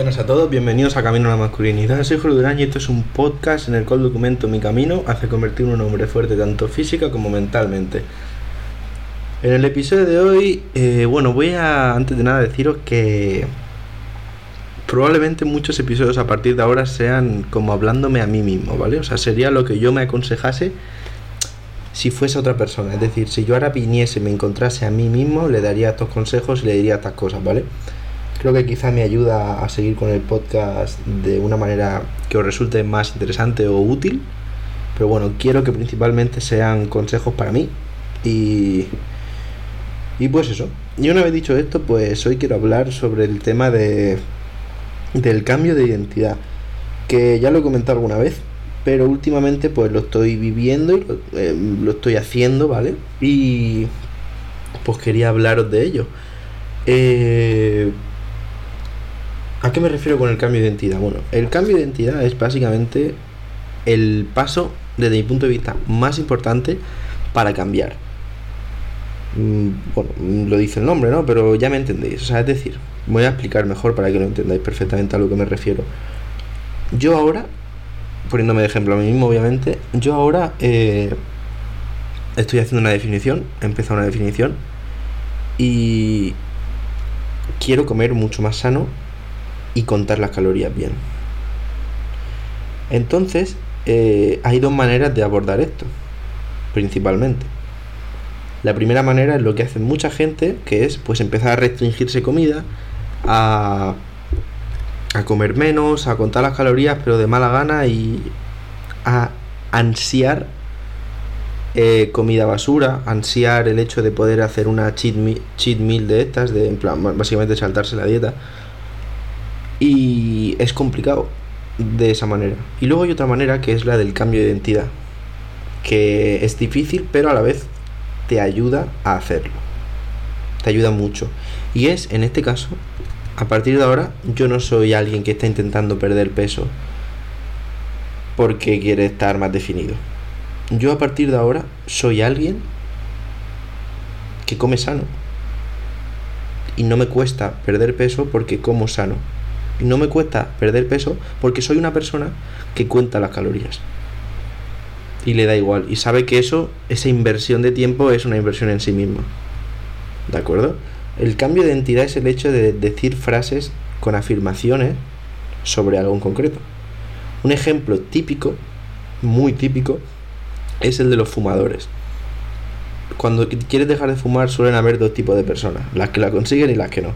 Buenas a todos, bienvenidos a Camino a la Masculinidad. Soy Julio Durán y esto es un podcast en el cual documento mi camino hacia convertirme en un hombre fuerte tanto física como mentalmente. En el episodio de hoy, eh, bueno, voy a antes de nada deciros que probablemente muchos episodios a partir de ahora sean como hablándome a mí mismo, ¿vale? O sea, sería lo que yo me aconsejase si fuese otra persona. Es decir, si yo ahora viniese y me encontrase a mí mismo, le daría estos consejos y le diría estas cosas, ¿vale? Creo que quizá me ayuda a seguir con el podcast de una manera que os resulte más interesante o útil. Pero bueno, quiero que principalmente sean consejos para mí. Y, y pues eso. Y una vez dicho esto, pues hoy quiero hablar sobre el tema de, del cambio de identidad. Que ya lo he comentado alguna vez, pero últimamente pues lo estoy viviendo y lo, eh, lo estoy haciendo, ¿vale? Y pues quería hablaros de ello. Eh, ¿A qué me refiero con el cambio de identidad? Bueno, el cambio de identidad es básicamente el paso, desde mi punto de vista, más importante para cambiar. Mm, Bueno, lo dice el nombre, ¿no? Pero ya me entendéis. O sea, es decir, voy a explicar mejor para que lo entendáis perfectamente a lo que me refiero. Yo ahora, poniéndome de ejemplo a mí mismo, obviamente, yo ahora eh, estoy haciendo una definición, he empezado una definición y quiero comer mucho más sano y contar las calorías bien. Entonces, eh, hay dos maneras de abordar esto, principalmente. La primera manera es lo que hace mucha gente, que es pues empezar a restringirse comida, a, comer menos, a contar las calorías, pero de mala gana y a ansiar eh, comida basura, ansiar el hecho de poder hacer una cheat, me- cheat meal de estas, de en plan, básicamente saltarse la dieta. Y es complicado de esa manera. Y luego hay otra manera que es la del cambio de identidad. Que es difícil, pero a la vez te ayuda a hacerlo. Te ayuda mucho. Y es, en este caso, a partir de ahora, yo no soy alguien que está intentando perder peso porque quiere estar más definido. Yo a partir de ahora soy alguien que come sano. Y no me cuesta perder peso porque como sano. No me cuesta perder peso porque soy una persona que cuenta las calorías. Y le da igual. Y sabe que eso, esa inversión de tiempo es una inversión en sí misma. ¿De acuerdo? El cambio de identidad es el hecho de decir frases con afirmaciones sobre algo en concreto. Un ejemplo típico, muy típico, es el de los fumadores. Cuando quieres dejar de fumar suelen haber dos tipos de personas, las que la consiguen y las que no.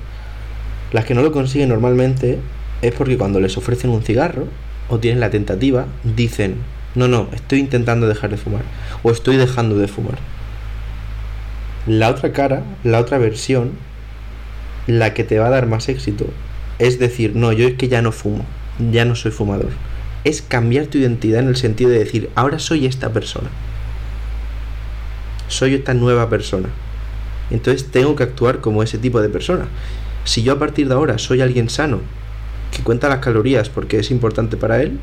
Las que no lo consiguen normalmente es porque cuando les ofrecen un cigarro o tienen la tentativa, dicen, no, no, estoy intentando dejar de fumar o estoy dejando de fumar. La otra cara, la otra versión, la que te va a dar más éxito, es decir, no, yo es que ya no fumo, ya no soy fumador. Es cambiar tu identidad en el sentido de decir, ahora soy esta persona. Soy esta nueva persona. Entonces tengo que actuar como ese tipo de persona. Si yo a partir de ahora soy alguien sano, que cuenta las calorías porque es importante para él,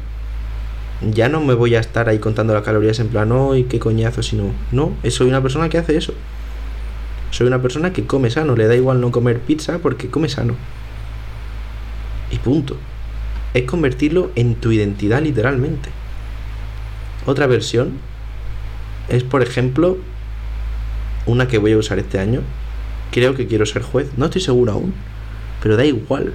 ya no me voy a estar ahí contando las calorías en plan, y qué coñazo, sino, no, soy una persona que hace eso. Soy una persona que come sano, le da igual no comer pizza porque come sano. Y punto. Es convertirlo en tu identidad literalmente. Otra versión es, por ejemplo, una que voy a usar este año. Creo que quiero ser juez. No estoy seguro aún. Pero da igual.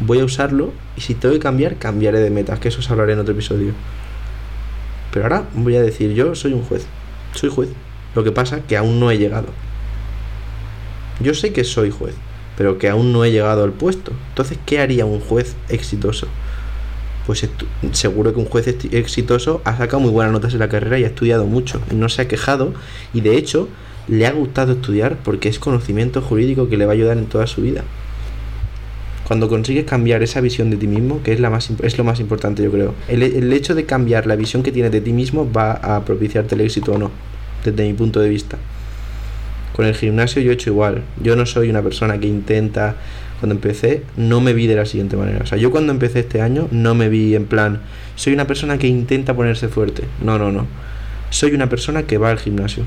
Voy a usarlo y si tengo que cambiar, cambiaré de metas, que eso os hablaré en otro episodio. Pero ahora voy a decir, yo soy un juez. Soy juez. Lo que pasa que aún no he llegado. Yo sé que soy juez, pero que aún no he llegado al puesto. Entonces, ¿qué haría un juez exitoso? Pues seguro que un juez exitoso ha sacado muy buenas notas en la carrera y ha estudiado mucho. No se ha quejado y de hecho le ha gustado estudiar porque es conocimiento jurídico que le va a ayudar en toda su vida. Cuando consigues cambiar esa visión de ti mismo, que es, la más, es lo más importante yo creo, el, el hecho de cambiar la visión que tienes de ti mismo va a propiciarte el éxito o no, desde mi punto de vista. Con el gimnasio yo he hecho igual. Yo no soy una persona que intenta. Cuando empecé, no me vi de la siguiente manera. O sea, yo cuando empecé este año, no me vi en plan. Soy una persona que intenta ponerse fuerte. No, no, no. Soy una persona que va al gimnasio.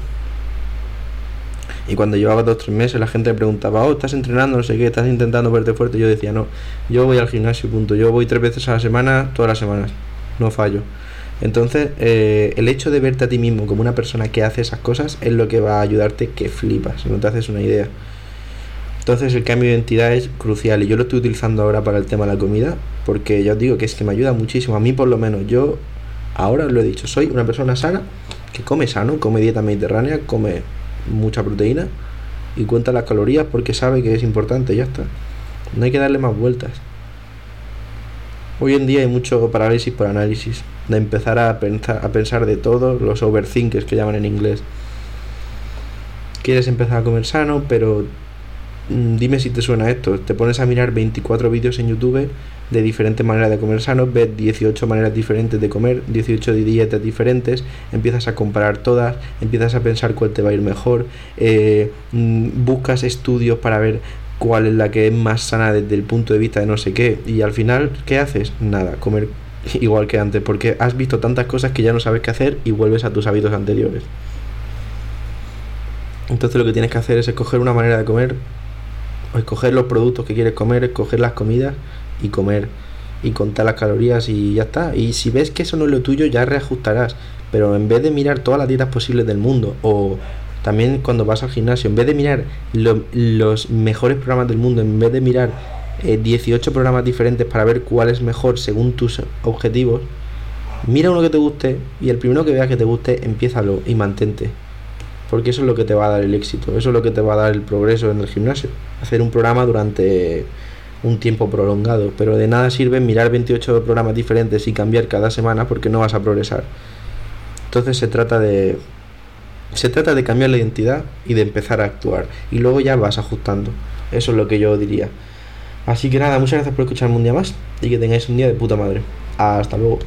Y cuando llevaba dos o tres meses la gente me preguntaba, oh, estás entrenando, no sé qué, estás intentando verte fuerte. Yo decía, no, yo voy al gimnasio, punto. Yo voy tres veces a la semana, todas las semanas. No fallo. Entonces, eh, el hecho de verte a ti mismo como una persona que hace esas cosas es lo que va a ayudarte que flipas, no te haces una idea. Entonces el cambio de identidad es crucial y yo lo estoy utilizando ahora para el tema de la comida porque ya os digo que es que me ayuda muchísimo, a mí por lo menos, yo ahora os lo he dicho, soy una persona sana que come sano, come dieta mediterránea, come mucha proteína y cuenta las calorías porque sabe que es importante, ya está. No hay que darle más vueltas. Hoy en día hay mucho parálisis por análisis, de empezar a pensar, a pensar de todo, los overthinkers que llaman en inglés. Quieres empezar a comer sano, pero dime si te suena esto. Te pones a mirar 24 vídeos en YouTube de diferentes maneras de comer sano, ves 18 maneras diferentes de comer, 18 dietas diferentes, empiezas a comparar todas, empiezas a pensar cuál te va a ir mejor, eh, mm, buscas estudios para ver cuál es la que es más sana desde el punto de vista de no sé qué, y al final, ¿qué haces? Nada, comer igual que antes, porque has visto tantas cosas que ya no sabes qué hacer y vuelves a tus hábitos anteriores. Entonces lo que tienes que hacer es escoger una manera de comer, escoger los productos que quieres comer, escoger las comidas y comer y contar las calorías y ya está. Y si ves que eso no es lo tuyo, ya reajustarás. Pero en vez de mirar todas las dietas posibles del mundo, o también cuando vas al gimnasio, en vez de mirar los mejores programas del mundo, en vez de mirar 18 eh, programas diferentes para ver cuál es mejor según tus objetivos, mira uno que te guste y el primero que veas que te guste, empiézalo y mantente. Porque eso es lo que te va a dar el éxito, eso es lo que te va a dar el progreso en el gimnasio. Hacer un programa durante un tiempo prolongado, pero de nada sirve mirar 28 programas diferentes y cambiar cada semana porque no vas a progresar. Entonces se trata de se trata de cambiar la identidad y de empezar a actuar y luego ya vas ajustando. Eso es lo que yo diría. Así que nada, muchas gracias por escucharme un día más y que tengáis un día de puta madre. Hasta luego.